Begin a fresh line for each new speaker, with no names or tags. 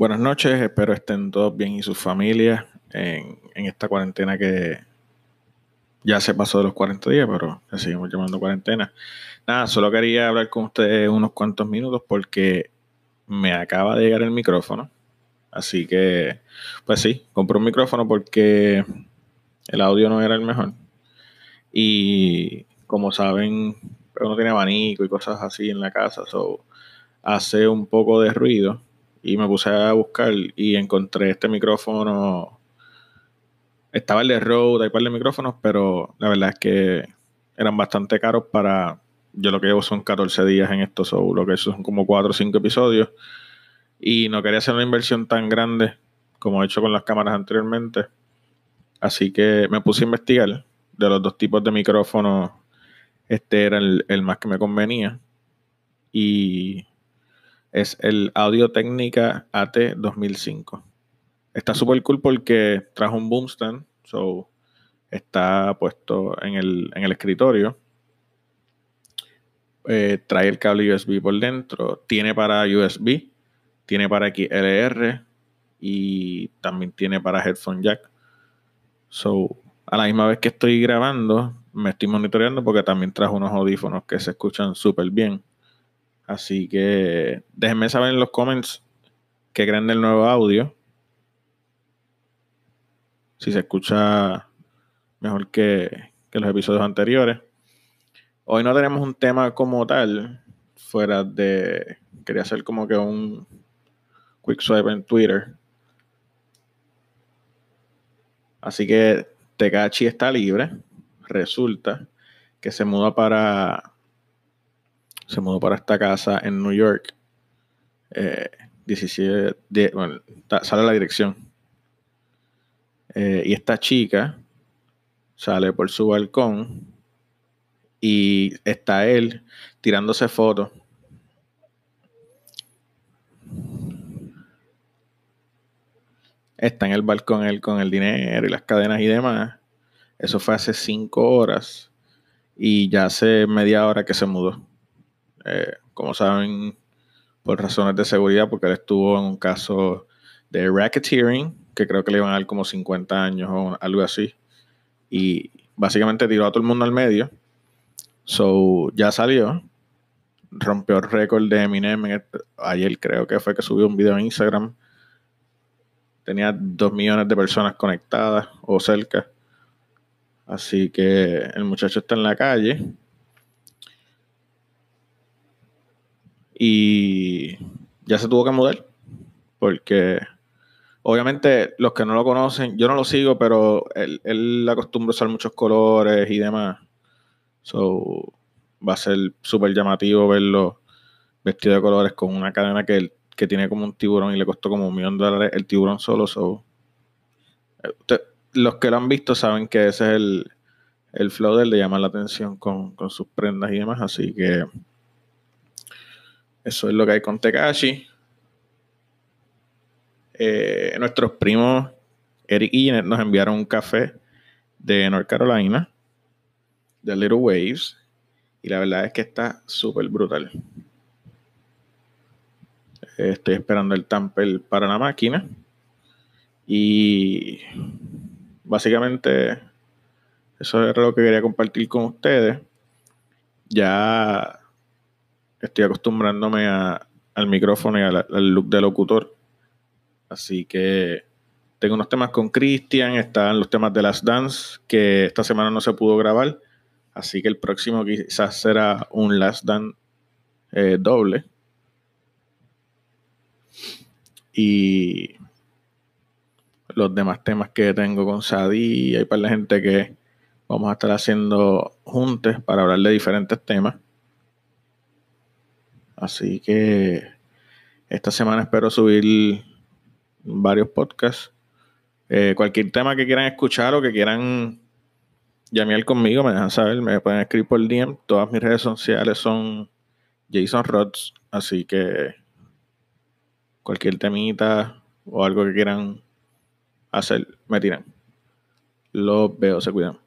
Buenas noches, espero estén todos bien y sus familias en, en esta cuarentena que ya se pasó de los 40 días, pero seguimos llamando cuarentena. Nada, solo quería hablar con ustedes unos cuantos minutos porque me acaba de llegar el micrófono. Así que, pues sí, compré un micrófono porque el audio no era el mejor. Y como saben, uno tiene abanico y cosas así en la casa, so hace un poco de ruido. Y me puse a buscar y encontré este micrófono. Estaba el de Rode, hay par de micrófonos, pero la verdad es que eran bastante caros para. Yo lo que llevo son 14 días en esto, so, lo que son como 4 o 5 episodios. Y no quería hacer una inversión tan grande como he hecho con las cámaras anteriormente. Así que me puse a investigar de los dos tipos de micrófonos. Este era el, el más que me convenía. Y es el Audio Técnica AT 2005. Está súper cool porque trajo un boom stand, so está puesto en el, en el escritorio. Eh, trae el cable USB por dentro, tiene para USB, tiene para XLR y también tiene para headphone jack. So, a la misma vez que estoy grabando, me estoy monitoreando porque también trajo unos audífonos que se escuchan súper bien. Así que déjenme saber en los comments qué creen del nuevo audio. Si se escucha mejor que, que los episodios anteriores. Hoy no tenemos un tema como tal, fuera de. Quería hacer como que un quick swipe en Twitter. Así que Tecachi está libre. Resulta que se muda para. Se mudó para esta casa en New York. Eh, 17. de- bueno, sale la dirección. Eh, y esta chica sale por su balcón y está él tirándose fotos. Está en el balcón él con el dinero y las cadenas y demás. Eso fue hace cinco horas y ya hace media hora que se mudó. Eh, como saben, por razones de seguridad, porque él estuvo en un caso de racketeering, que creo que le iban a dar como 50 años o algo así. Y básicamente tiró a todo el mundo al medio. So, ya salió. Rompió el récord de Eminem. este- ayer creo que fue que subió un video en Instagram. Tenía 2 millones de personas conectadas o cerca. Así que el muchacho está en la calle. Y ya se tuvo que mudar. Porque obviamente los que no lo conocen, yo no lo sigo, pero él, él acostumbra usar muchos colores y demás. So, va a ser súper llamativo verlo vestido de colores con una cadena que, que tiene como un tiburón y le costó como un millón de dólares el tiburón solo. So, eh, usted- los que lo han visto saben que ese es el, el flow de él de llamar la atención con, con sus prendas y demás. Así que eso es lo que hay con Tekashi. Eh, nuestros primos Eric y nos enviaron un café de North Carolina, de Little Waves, y la verdad es que está súper brutal. Estoy esperando el tamper para la máquina. Y básicamente eso era lo que quería compartir con ustedes. Ya estoy acostumbrándome a- al micrófono y al, look de locutor. Así que tengo unos temas con Cristian, están los temas de las Dance, que esta semana no se pudo grabar. Así que el próximo quizás será un Last Dance eh, doble. Y los demás temas que tengo con Sadie, hay para la gente que vamos a estar haciendo juntos para hablar de diferentes temas. Así que esta semana espero subir varios podcasts. Eh, cualquier tema que quieran escuchar o que quieran llamear conmigo, me dejan saber, me pueden escribir por DM. Todas mis redes sociales son Jason Rods, así que cualquier temita o algo que quieran hacer, me tiran. Los veo, se cuidan.